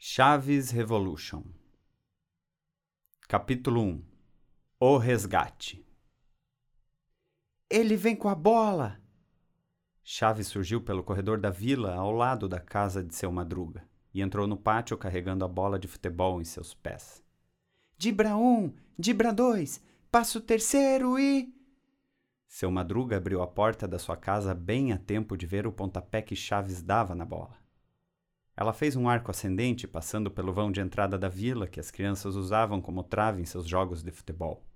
Chaves Revolution Capítulo 1 O Resgate Ele vem com a bola! Chaves surgiu pelo corredor da vila ao lado da casa de seu madruga e entrou no pátio carregando a bola de futebol em seus pés. Dibra um, Dibra dois, passa o terceiro e. Seu madruga abriu a porta da sua casa bem a tempo de ver o pontapé que Chaves dava na bola. Ela fez um arco ascendente passando pelo vão de entrada da vila que as crianças usavam como trave em seus jogos de futebol.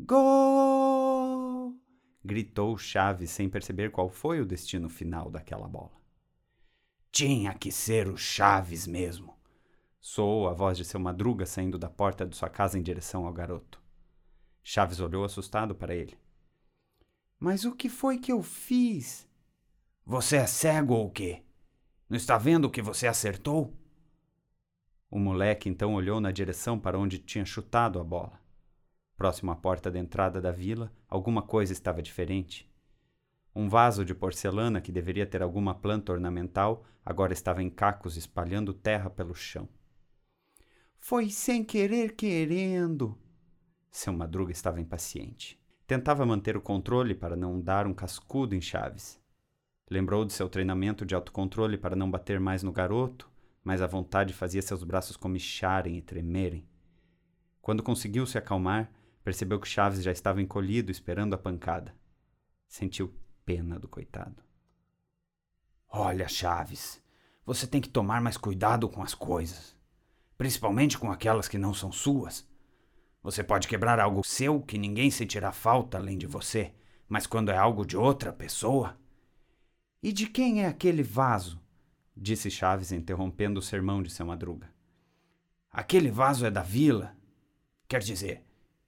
Gol! gritou Chaves sem perceber qual foi o destino final daquela bola. Tinha que ser o Chaves mesmo, soou a voz de seu madruga saindo da porta de sua casa em direção ao garoto. Chaves olhou assustado para ele. Mas o que foi que eu fiz? Você é cego ou quê? Não está vendo que você acertou? O moleque então olhou na direção para onde tinha chutado a bola. Próximo à porta da entrada da vila, alguma coisa estava diferente. Um vaso de porcelana que deveria ter alguma planta ornamental agora estava em cacos espalhando terra pelo chão. Foi sem querer querendo. Seu madruga estava impaciente. Tentava manter o controle para não dar um cascudo em Chaves. Lembrou de seu treinamento de autocontrole para não bater mais no garoto, mas a vontade fazia seus braços comicharem e tremerem. Quando conseguiu se acalmar, percebeu que Chaves já estava encolhido esperando a pancada. Sentiu pena do coitado. Olha, Chaves, você tem que tomar mais cuidado com as coisas, principalmente com aquelas que não são suas. Você pode quebrar algo seu que ninguém sentirá falta além de você, mas quando é algo de outra pessoa, e de quem é aquele vaso? disse Chaves, interrompendo o sermão de seu madruga. Aquele vaso é da vila. Quer dizer,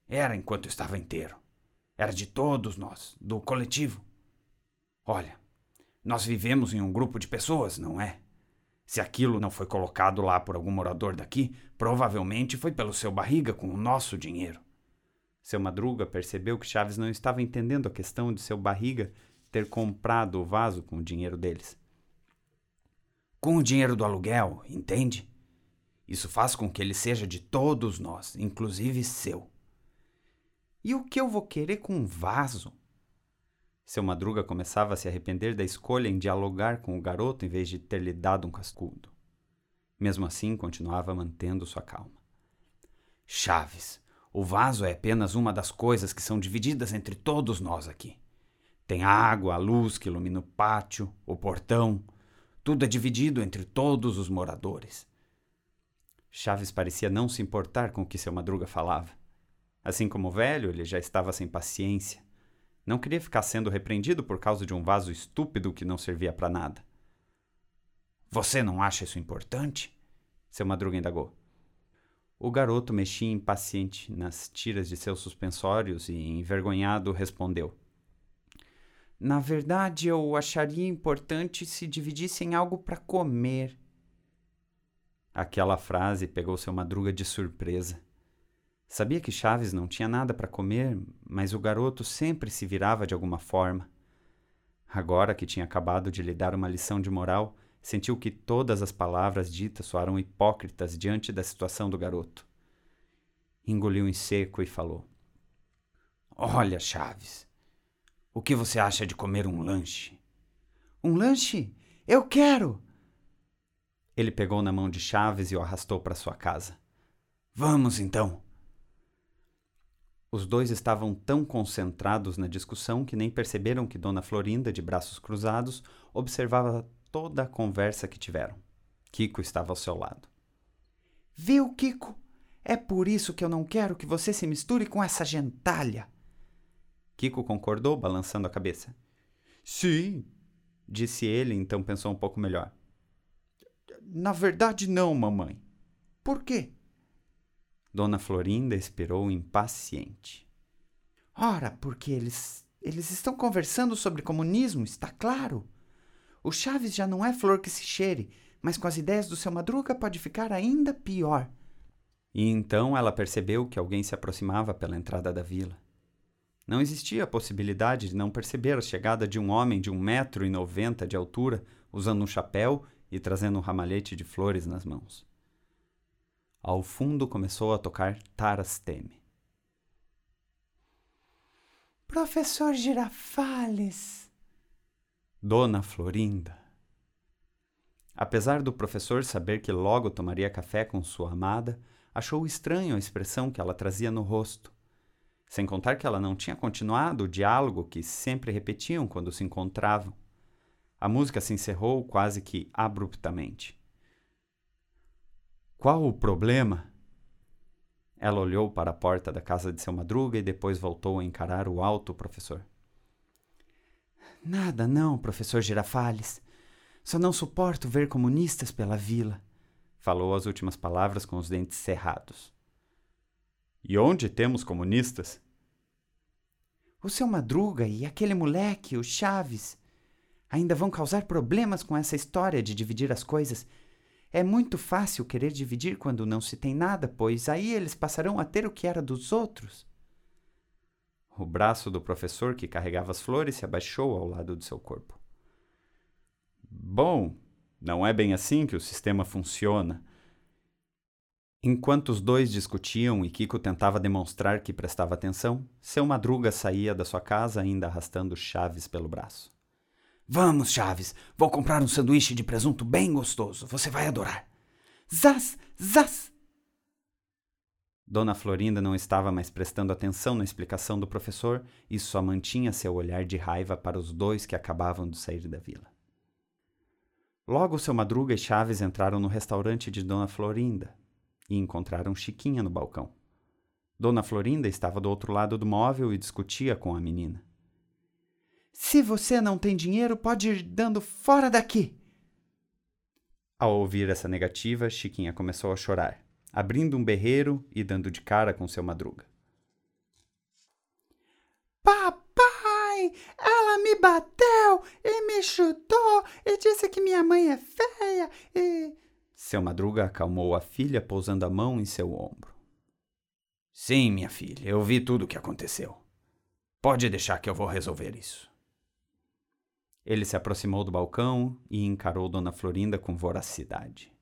era enquanto estava inteiro. Era de todos nós, do coletivo. Olha, nós vivemos em um grupo de pessoas, não é? Se aquilo não foi colocado lá por algum morador daqui, provavelmente foi pelo seu barriga com o nosso dinheiro. Seu madruga percebeu que Chaves não estava entendendo a questão de seu barriga ter comprado o vaso com o dinheiro deles. Com o dinheiro do aluguel, entende? Isso faz com que ele seja de todos nós, inclusive seu. E o que eu vou querer com um vaso? Seu madruga começava a se arrepender da escolha em dialogar com o garoto em vez de ter lhe dado um cascudo. Mesmo assim, continuava mantendo sua calma. Chaves, o vaso é apenas uma das coisas que são divididas entre todos nós aqui. Tem a água, a luz que ilumina o pátio, o portão. Tudo é dividido entre todos os moradores. Chaves parecia não se importar com o que seu madruga falava. Assim como o velho, ele já estava sem paciência. Não queria ficar sendo repreendido por causa de um vaso estúpido que não servia para nada. Você não acha isso importante? Seu madruga indagou. O garoto mexia impaciente nas tiras de seus suspensórios e, envergonhado, respondeu: na verdade, eu acharia importante se dividissem algo para comer. Aquela frase pegou seu madruga de surpresa. Sabia que Chaves não tinha nada para comer, mas o garoto sempre se virava de alguma forma. Agora que tinha acabado de lhe dar uma lição de moral, sentiu que todas as palavras ditas soaram hipócritas diante da situação do garoto. Engoliu em seco e falou: Olha, Chaves, o que você acha de comer um lanche? Um lanche? Eu quero! Ele pegou na mão de Chaves e o arrastou para sua casa. Vamos então! Os dois estavam tão concentrados na discussão que nem perceberam que Dona Florinda, de braços cruzados, observava toda a conversa que tiveram. Kiko estava ao seu lado. Viu, Kiko? É por isso que eu não quero que você se misture com essa gentalha. Kiko concordou, balançando a cabeça. Sim, disse ele, então pensou um pouco melhor. Na verdade, não, mamãe. Por quê? Dona Florinda esperou impaciente. Ora, porque eles eles estão conversando sobre comunismo, está claro. O Chaves já não é flor que se cheire, mas com as ideias do seu Madruga pode ficar ainda pior. E então ela percebeu que alguém se aproximava pela entrada da vila. Não existia a possibilidade de não perceber a chegada de um homem de um metro e noventa de altura, usando um chapéu e trazendo um ramalhete de flores nas mãos. Ao fundo começou a tocar Taras Teme. Professor Girafales. Dona Florinda. Apesar do professor saber que logo tomaria café com sua amada, achou estranho a expressão que ela trazia no rosto. Sem contar que ela não tinha continuado o diálogo que sempre repetiam quando se encontravam. A música se encerrou quase que abruptamente. Qual o problema? Ela olhou para a porta da casa de seu madruga e depois voltou a encarar o alto professor. Nada, não, professor Girafales. Só não suporto ver comunistas pela vila. Falou as últimas palavras com os dentes cerrados. E onde temos comunistas? O seu Madruga e aquele moleque, o Chaves, ainda vão causar problemas com essa história de dividir as coisas. É muito fácil querer dividir quando não se tem nada, pois aí eles passarão a ter o que era dos outros. O braço do professor que carregava as flores se abaixou ao lado do seu corpo. Bom, não é bem assim que o sistema funciona. Enquanto os dois discutiam e Kiko tentava demonstrar que prestava atenção, seu madruga saía da sua casa ainda arrastando Chaves pelo braço. Vamos, Chaves, vou comprar um sanduíche de presunto bem gostoso. Você vai adorar. Zaz, zaz! Dona Florinda não estava mais prestando atenção na explicação do professor e só mantinha seu olhar de raiva para os dois que acabavam de sair da vila. Logo, seu Madruga e Chaves entraram no restaurante de Dona Florinda e encontraram Chiquinha no balcão. Dona Florinda estava do outro lado do móvel e discutia com a menina. Se você não tem dinheiro, pode ir dando fora daqui. Ao ouvir essa negativa, Chiquinha começou a chorar, abrindo um berreiro e dando de cara com seu Madruga. Papai, ela me bateu e me chutou e disse que minha mãe é feia e. Seu Madruga acalmou a filha, pousando a mão em seu ombro. Sim, minha filha, eu vi tudo o que aconteceu. Pode deixar que eu vou resolver isso. Ele se aproximou do balcão e encarou Dona Florinda com voracidade.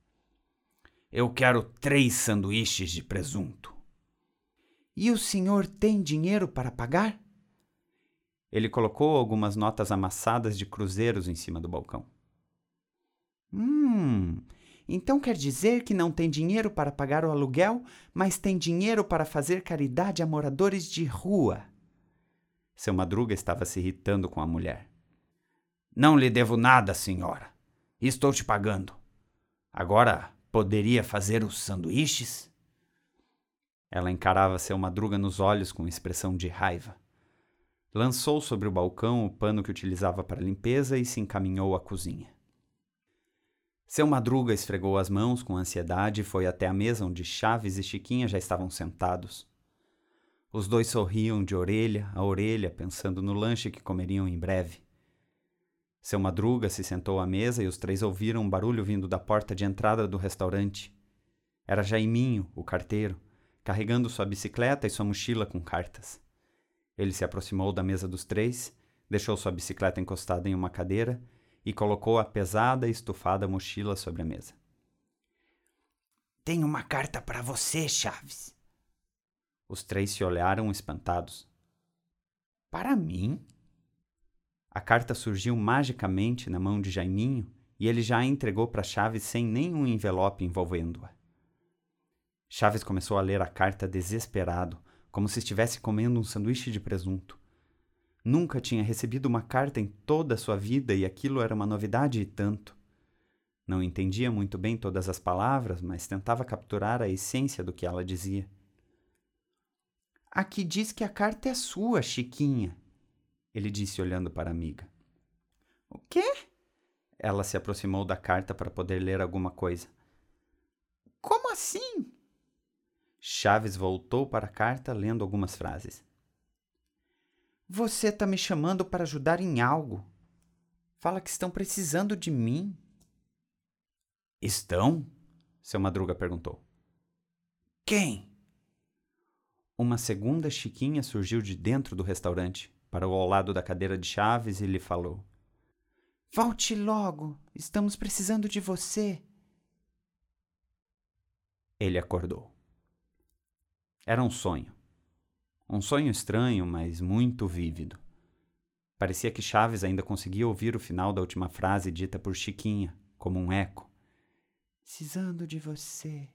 Eu quero três sanduíches de presunto. E o senhor tem dinheiro para pagar? Ele colocou algumas notas amassadas de cruzeiros em cima do balcão. Hum, então quer dizer que não tem dinheiro para pagar o aluguel, mas tem dinheiro para fazer caridade a moradores de rua. Seu Madruga estava se irritando com a mulher. Não lhe devo nada, senhora. Estou te pagando. Agora poderia fazer os sanduíches? Ela encarava seu Madruga nos olhos com expressão de raiva. Lançou sobre o balcão o pano que utilizava para limpeza e se encaminhou à cozinha. Seu Madruga esfregou as mãos com ansiedade e foi até a mesa onde Chaves e Chiquinha já estavam sentados. Os dois sorriam de orelha a orelha, pensando no lanche que comeriam em breve. Seu Madruga se sentou à mesa e os três ouviram um barulho vindo da porta de entrada do restaurante. Era Jaiminho, o carteiro, carregando sua bicicleta e sua mochila com cartas. Ele se aproximou da mesa dos três, deixou sua bicicleta encostada em uma cadeira e colocou a pesada e estufada mochila sobre a mesa. Tenho uma carta para você, Chaves. Os três se olharam espantados. Para mim? A carta surgiu magicamente na mão de Jaiminho e ele já a entregou para Chaves sem nenhum envelope envolvendo-a. Chaves começou a ler a carta desesperado, como se estivesse comendo um sanduíche de presunto. Nunca tinha recebido uma carta em toda a sua vida e aquilo era uma novidade e tanto. Não entendia muito bem todas as palavras, mas tentava capturar a essência do que ela dizia. Aqui diz que a carta é sua, Chiquinha, ele disse olhando para a amiga. O quê? Ela se aproximou da carta para poder ler alguma coisa. Como assim? Chaves voltou para a carta lendo algumas frases. Você está me chamando para ajudar em algo. Fala que estão precisando de mim. Estão? Seu Madruga perguntou. Quem? Uma segunda Chiquinha surgiu de dentro do restaurante, parou ao lado da cadeira de Chaves e lhe falou: Volte logo, estamos precisando de você. Ele acordou. Era um sonho. Um sonho estranho, mas muito vívido. Parecia que Chaves ainda conseguia ouvir o final da última frase dita por Chiquinha, como um eco. Precisando de você.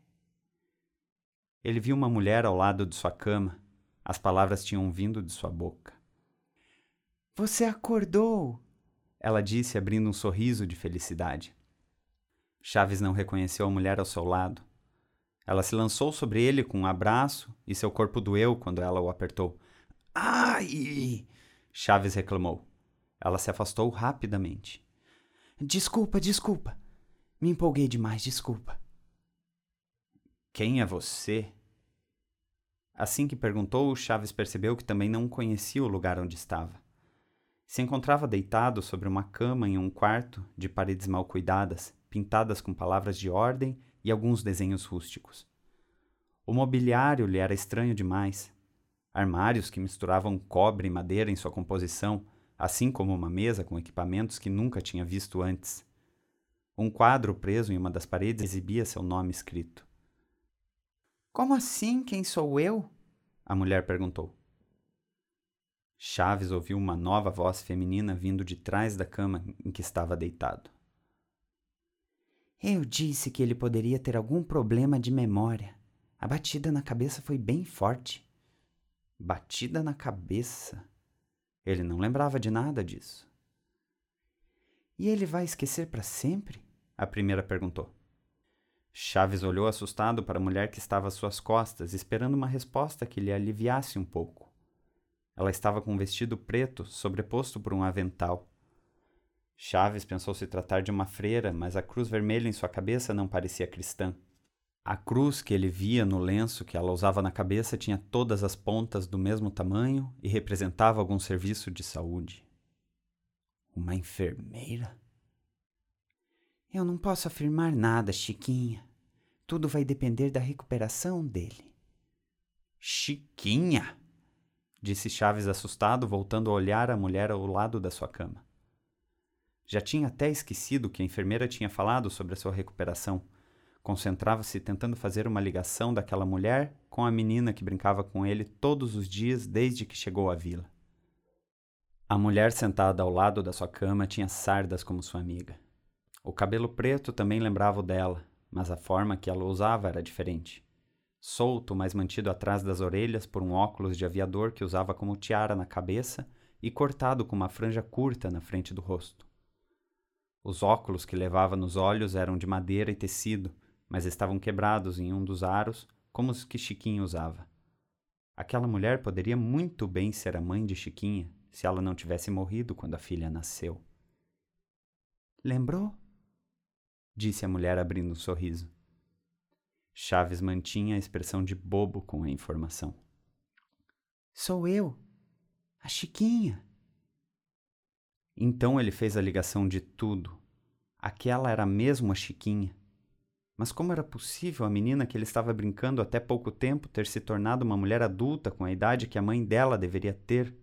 Ele viu uma mulher ao lado de sua cama. As palavras tinham vindo de sua boca. Você acordou! Ela disse, abrindo um sorriso de felicidade. Chaves não reconheceu a mulher ao seu lado. Ela se lançou sobre ele com um abraço e seu corpo doeu quando ela o apertou. Ai! Chaves reclamou. Ela se afastou rapidamente. Desculpa, desculpa. Me empolguei demais, desculpa. Quem é você? Assim que perguntou, Chaves percebeu que também não conhecia o lugar onde estava. Se encontrava deitado sobre uma cama em um quarto de paredes mal cuidadas, pintadas com palavras de ordem e alguns desenhos rústicos. O mobiliário lhe era estranho demais. Armários que misturavam cobre e madeira em sua composição, assim como uma mesa com equipamentos que nunca tinha visto antes. Um quadro preso em uma das paredes exibia seu nome escrito. Como assim? Quem sou eu? A mulher perguntou. Chaves ouviu uma nova voz feminina vindo de trás da cama em que estava deitado. Eu disse que ele poderia ter algum problema de memória. A batida na cabeça foi bem forte. Batida na cabeça? Ele não lembrava de nada disso. E ele vai esquecer para sempre? A primeira perguntou. Chaves olhou assustado para a mulher que estava às suas costas, esperando uma resposta que lhe aliviasse um pouco. Ela estava com um vestido preto, sobreposto por um avental. Chaves pensou se tratar de uma freira, mas a cruz vermelha em sua cabeça não parecia cristã. A cruz que ele via no lenço que ela usava na cabeça tinha todas as pontas do mesmo tamanho e representava algum serviço de saúde. Uma enfermeira? Eu não posso afirmar nada, Chiquinha. Tudo vai depender da recuperação dele. Chiquinha? disse Chaves assustado, voltando a olhar a mulher ao lado da sua cama. Já tinha até esquecido que a enfermeira tinha falado sobre a sua recuperação. Concentrava-se tentando fazer uma ligação daquela mulher com a menina que brincava com ele todos os dias desde que chegou à vila. A mulher sentada ao lado da sua cama tinha sardas como sua amiga. O cabelo preto também lembrava o dela, mas a forma que ela usava era diferente. Solto, mas mantido atrás das orelhas por um óculos de aviador que usava como tiara na cabeça e cortado com uma franja curta na frente do rosto. Os óculos que levava nos olhos eram de madeira e tecido, mas estavam quebrados em um dos aros, como os que Chiquinha usava. Aquela mulher poderia muito bem ser a mãe de Chiquinha, se ela não tivesse morrido quando a filha nasceu. Lembrou? disse a mulher abrindo um sorriso. Chaves mantinha a expressão de bobo com a informação. Sou eu, a Chiquinha. Então ele fez a ligação de tudo. Aquela era mesmo a Chiquinha. Mas como era possível a menina que ele estava brincando até pouco tempo ter se tornado uma mulher adulta com a idade que a mãe dela deveria ter?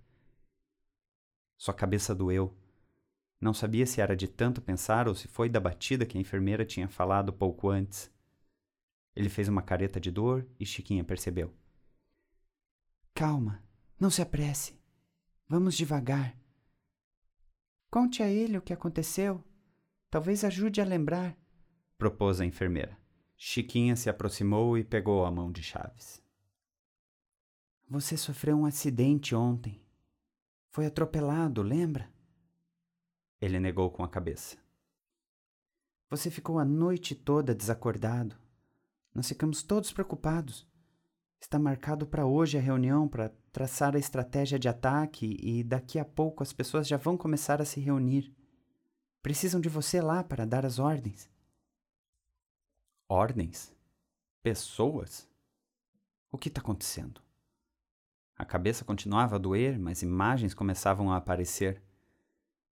Sua cabeça doeu. Não sabia se era de tanto pensar ou se foi da batida que a enfermeira tinha falado pouco antes. Ele fez uma careta de dor e Chiquinha percebeu. Calma, não se apresse. Vamos devagar. Conte a ele o que aconteceu. Talvez ajude a lembrar, propôs a enfermeira. Chiquinha se aproximou e pegou a mão de Chaves. Você sofreu um acidente ontem. Foi atropelado, lembra? Ele negou com a cabeça. Você ficou a noite toda desacordado. Nós ficamos todos preocupados. Está marcado para hoje a reunião para traçar a estratégia de ataque e daqui a pouco as pessoas já vão começar a se reunir. Precisam de você lá para dar as ordens. Ordens? Pessoas? O que está acontecendo? A cabeça continuava a doer, mas imagens começavam a aparecer.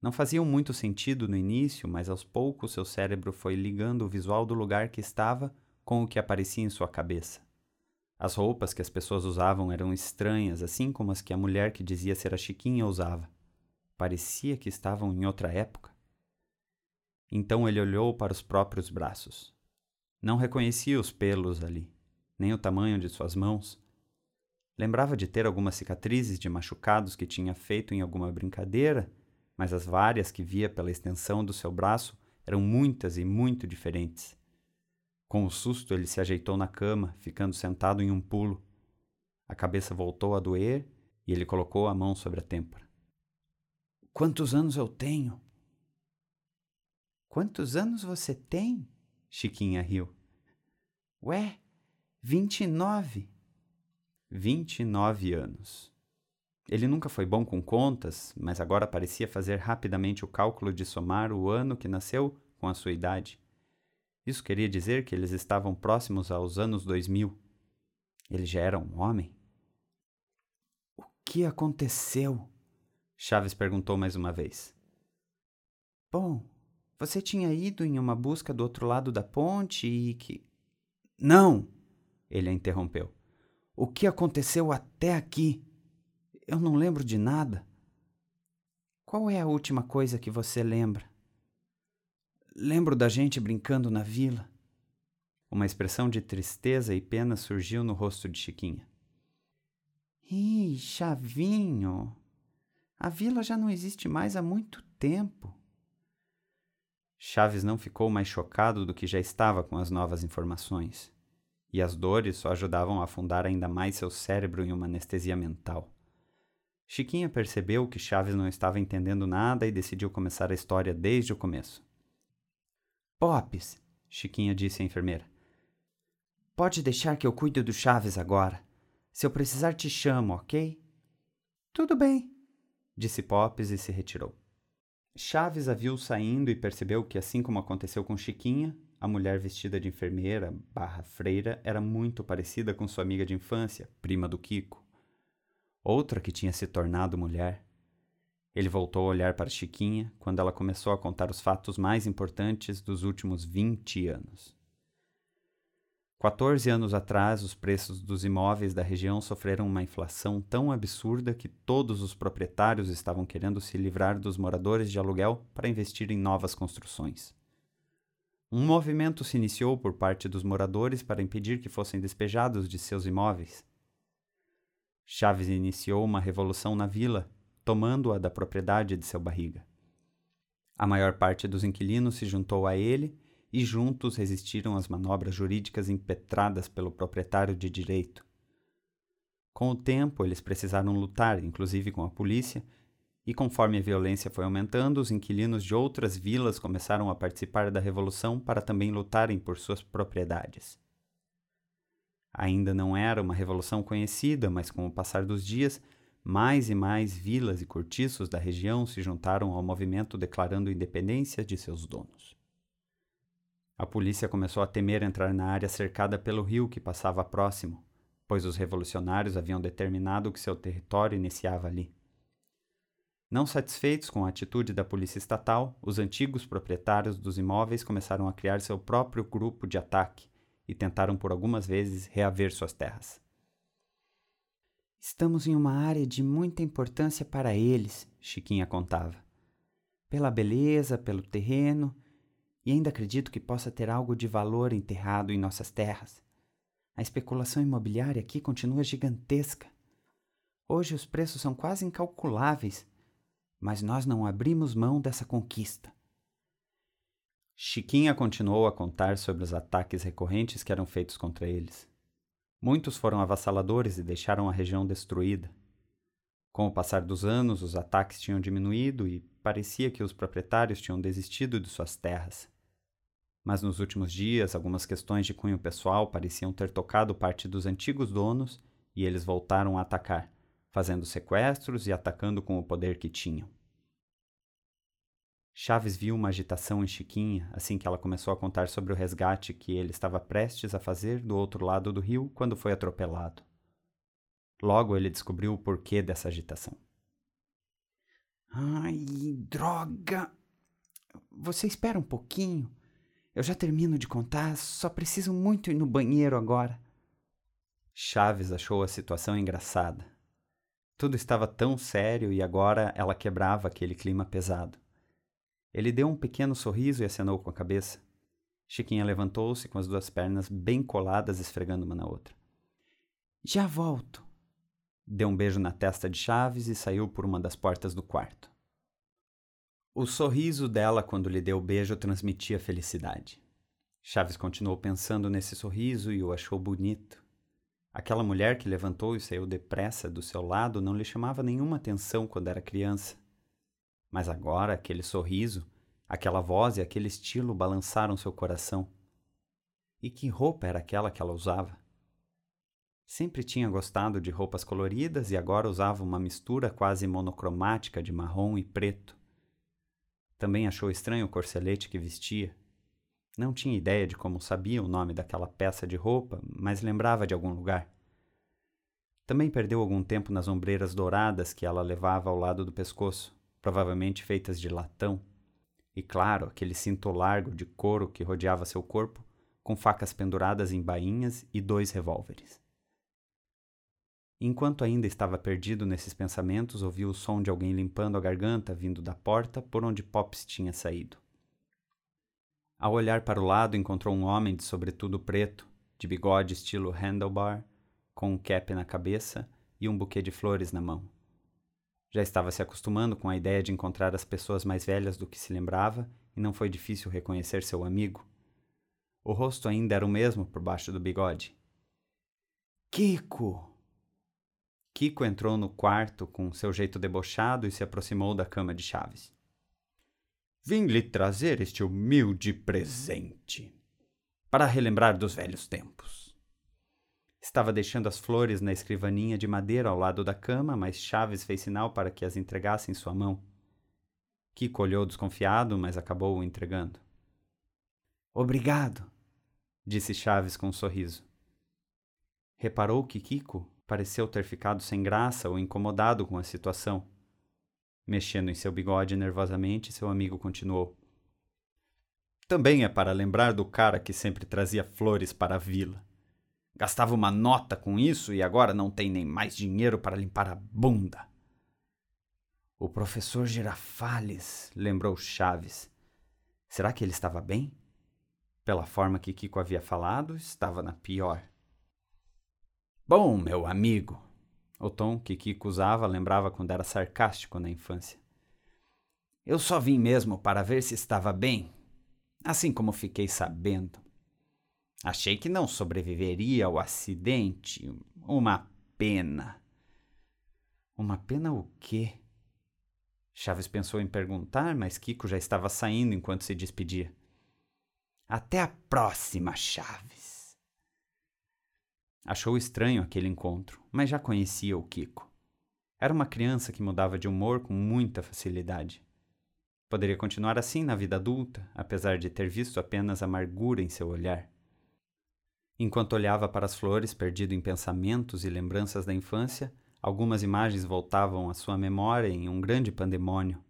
Não faziam muito sentido no início, mas aos poucos seu cérebro foi ligando o visual do lugar que estava com o que aparecia em sua cabeça. As roupas que as pessoas usavam eram estranhas, assim como as que a mulher que dizia ser a Chiquinha usava. Parecia que estavam em outra época. Então ele olhou para os próprios braços. Não reconhecia os pelos ali, nem o tamanho de suas mãos. Lembrava de ter algumas cicatrizes de machucados que tinha feito em alguma brincadeira, mas as várias que via pela extensão do seu braço eram muitas e muito diferentes. Com o susto, ele se ajeitou na cama, ficando sentado em um pulo. A cabeça voltou a doer e ele colocou a mão sobre a têmpora. Quantos anos eu tenho? Quantos anos você tem? Chiquinha riu. Ué, vinte e nove. Vinte e nove anos. Ele nunca foi bom com contas, mas agora parecia fazer rapidamente o cálculo de somar o ano que nasceu com a sua idade. Isso queria dizer que eles estavam próximos aos anos 2000. Ele já era um homem? O que aconteceu? Chaves perguntou mais uma vez. Bom, você tinha ido em uma busca do outro lado da ponte e que. Não! Ele a interrompeu. O que aconteceu até aqui? Eu não lembro de nada. Qual é a última coisa que você lembra? Lembro da gente brincando na vila. Uma expressão de tristeza e pena surgiu no rosto de Chiquinha. Ih, Chavinho, a vila já não existe mais há muito tempo. Chaves não ficou mais chocado do que já estava com as novas informações. E as dores só ajudavam a afundar ainda mais seu cérebro em uma anestesia mental. Chiquinha percebeu que Chaves não estava entendendo nada e decidiu começar a história desde o começo. Pops, Chiquinha disse à enfermeira. Pode deixar que eu cuide do Chaves agora. Se eu precisar, te chamo, ok? Tudo bem, disse Popes e se retirou. Chaves a viu saindo e percebeu que, assim como aconteceu com Chiquinha, a mulher vestida de enfermeira barra freira era muito parecida com sua amiga de infância, prima do Kiko. Outra que tinha se tornado mulher. Ele voltou a olhar para Chiquinha quando ela começou a contar os fatos mais importantes dos últimos vinte anos. 14 anos atrás, os preços dos imóveis da região sofreram uma inflação tão absurda que todos os proprietários estavam querendo se livrar dos moradores de aluguel para investir em novas construções. Um movimento se iniciou por parte dos moradores para impedir que fossem despejados de seus imóveis. Chaves iniciou uma revolução na vila, tomando-a da propriedade de seu barriga. A maior parte dos inquilinos se juntou a ele e juntos resistiram às manobras jurídicas impetradas pelo proprietário de direito. Com o tempo, eles precisaram lutar, inclusive com a polícia, e conforme a violência foi aumentando, os inquilinos de outras vilas começaram a participar da revolução para também lutarem por suas propriedades. Ainda não era uma revolução conhecida, mas com o passar dos dias, mais e mais vilas e cortiços da região se juntaram ao movimento declarando independência de seus donos. A polícia começou a temer entrar na área cercada pelo rio que passava próximo, pois os revolucionários haviam determinado que seu território iniciava ali. Não satisfeitos com a atitude da polícia estatal, os antigos proprietários dos imóveis começaram a criar seu próprio grupo de ataque e tentaram por algumas vezes reaver suas terras. Estamos em uma área de muita importância para eles, Chiquinha contava. Pela beleza, pelo terreno e ainda acredito que possa ter algo de valor enterrado em nossas terras. A especulação imobiliária aqui continua gigantesca. Hoje os preços são quase incalculáveis, mas nós não abrimos mão dessa conquista. Chiquinha continuou a contar sobre os ataques recorrentes que eram feitos contra eles. Muitos foram avassaladores e deixaram a região destruída. Com o passar dos anos, os ataques tinham diminuído e parecia que os proprietários tinham desistido de suas terras. Mas nos últimos dias, algumas questões de cunho pessoal pareciam ter tocado parte dos antigos donos e eles voltaram a atacar, fazendo sequestros e atacando com o poder que tinham. Chaves viu uma agitação em Chiquinha assim que ela começou a contar sobre o resgate que ele estava prestes a fazer do outro lado do rio quando foi atropelado. Logo ele descobriu o porquê dessa agitação. Ai, droga! Você espera um pouquinho? Eu já termino de contar, só preciso muito ir no banheiro agora. Chaves achou a situação engraçada. Tudo estava tão sério e agora ela quebrava aquele clima pesado. Ele deu um pequeno sorriso e acenou com a cabeça. Chiquinha levantou-se com as duas pernas bem coladas, esfregando uma na outra. Já volto. Deu um beijo na testa de Chaves e saiu por uma das portas do quarto. O sorriso dela quando lhe deu o beijo transmitia felicidade. Chaves continuou pensando nesse sorriso e o achou bonito. Aquela mulher que levantou e saiu depressa do seu lado não lhe chamava nenhuma atenção quando era criança. Mas agora aquele sorriso, aquela voz e aquele estilo balançaram seu coração. E que roupa era aquela que ela usava? Sempre tinha gostado de roupas coloridas e agora usava uma mistura quase monocromática de marrom e preto. Também achou estranho o corcelete que vestia. Não tinha ideia de como sabia o nome daquela peça de roupa, mas lembrava de algum lugar. Também perdeu algum tempo nas ombreiras douradas que ela levava ao lado do pescoço, provavelmente feitas de latão. E claro, aquele cinto largo de couro que rodeava seu corpo, com facas penduradas em bainhas e dois revólveres. Enquanto ainda estava perdido nesses pensamentos, ouviu o som de alguém limpando a garganta vindo da porta por onde Pops tinha saído. Ao olhar para o lado, encontrou um homem de sobretudo preto, de bigode estilo handlebar, com um cap na cabeça e um buquê de flores na mão. Já estava se acostumando com a ideia de encontrar as pessoas mais velhas do que se lembrava e não foi difícil reconhecer seu amigo. O rosto ainda era o mesmo por baixo do bigode. Kiko! Kiko entrou no quarto com seu jeito debochado e se aproximou da cama de Chaves. Vim lhe trazer este humilde presente para relembrar dos velhos tempos. Estava deixando as flores na escrivaninha de madeira ao lado da cama, mas Chaves fez sinal para que as entregasse em sua mão. Kiko olhou desconfiado, mas acabou o entregando. Obrigado, disse Chaves com um sorriso. Reparou que Kiko pareceu ter ficado sem graça ou incomodado com a situação. Mexendo em seu bigode nervosamente, seu amigo continuou. Também é para lembrar do cara que sempre trazia flores para a vila. Gastava uma nota com isso e agora não tem nem mais dinheiro para limpar a bunda. O professor Girafales, lembrou Chaves. Será que ele estava bem? Pela forma que Kiko havia falado, estava na pior. Bom, meu amigo. O tom que Kiko usava lembrava quando era sarcástico na infância. Eu só vim mesmo para ver se estava bem, assim como fiquei sabendo. Achei que não sobreviveria ao acidente. Uma pena. Uma pena o quê? Chaves pensou em perguntar, mas Kiko já estava saindo enquanto se despedia. Até a próxima, Chaves. Achou estranho aquele encontro, mas já conhecia o Kiko. Era uma criança que mudava de humor com muita facilidade. Poderia continuar assim na vida adulta, apesar de ter visto apenas amargura em seu olhar. Enquanto olhava para as flores, perdido em pensamentos e lembranças da infância, algumas imagens voltavam à sua memória em um grande pandemônio.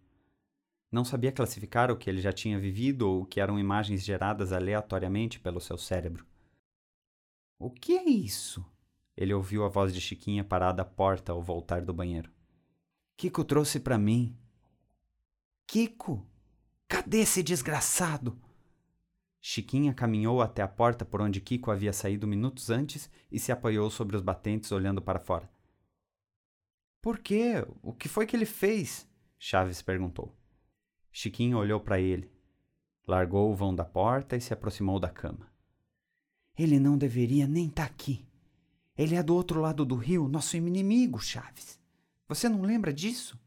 Não sabia classificar o que ele já tinha vivido ou o que eram imagens geradas aleatoriamente pelo seu cérebro. O que é isso? Ele ouviu a voz de Chiquinha parada à porta ao voltar do banheiro. Kiko trouxe para mim. Kiko, cadê esse desgraçado? Chiquinha caminhou até a porta por onde Kiko havia saído minutos antes e se apoiou sobre os batentes olhando para fora. Por quê? O que foi que ele fez? Chaves perguntou. Chiquinha olhou para ele, largou o vão da porta e se aproximou da cama. Ele não deveria nem estar tá aqui. Ele é do outro lado do rio, nosso inimigo, Chaves. Você não lembra disso?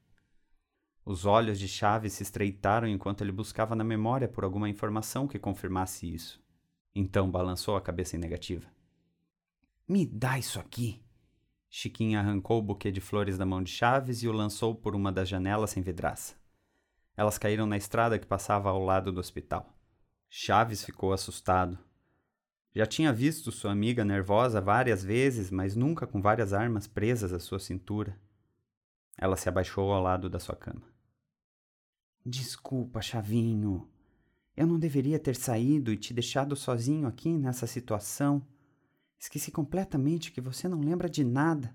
Os olhos de Chaves se estreitaram enquanto ele buscava na memória por alguma informação que confirmasse isso. Então balançou a cabeça em negativa. Me dá isso aqui. Chiquinha arrancou o buquê de flores da mão de Chaves e o lançou por uma das janelas sem vidraça. Elas caíram na estrada que passava ao lado do hospital. Chaves ficou assustado. Já tinha visto sua amiga nervosa várias vezes, mas nunca com várias armas presas à sua cintura. Ela se abaixou ao lado da sua cama. Desculpa, Chavinho. Eu não deveria ter saído e te deixado sozinho aqui nessa situação. Esqueci completamente que você não lembra de nada.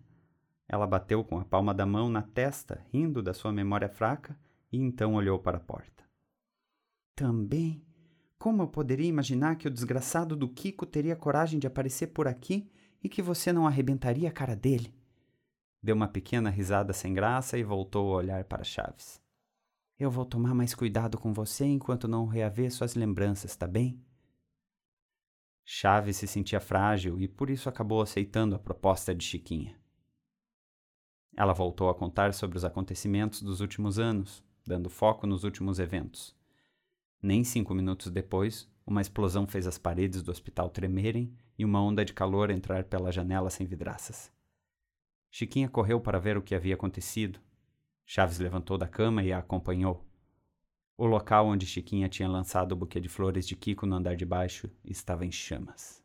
Ela bateu com a palma da mão na testa, rindo da sua memória fraca, e então olhou para a porta. Também Como eu poderia imaginar que o desgraçado do Kiko teria coragem de aparecer por aqui e que você não arrebentaria a cara dele? Deu uma pequena risada sem graça e voltou a olhar para Chaves. Eu vou tomar mais cuidado com você enquanto não reaver suas lembranças, tá bem? Chaves se sentia frágil e por isso acabou aceitando a proposta de Chiquinha. Ela voltou a contar sobre os acontecimentos dos últimos anos, dando foco nos últimos eventos. Nem cinco minutos depois, uma explosão fez as paredes do hospital tremerem e uma onda de calor entrar pela janela sem vidraças. Chiquinha correu para ver o que havia acontecido Chaves levantou da cama e a acompanhou. O local onde Chiquinha tinha lançado o buquê de flores de Kiko no andar de baixo estava em chamas.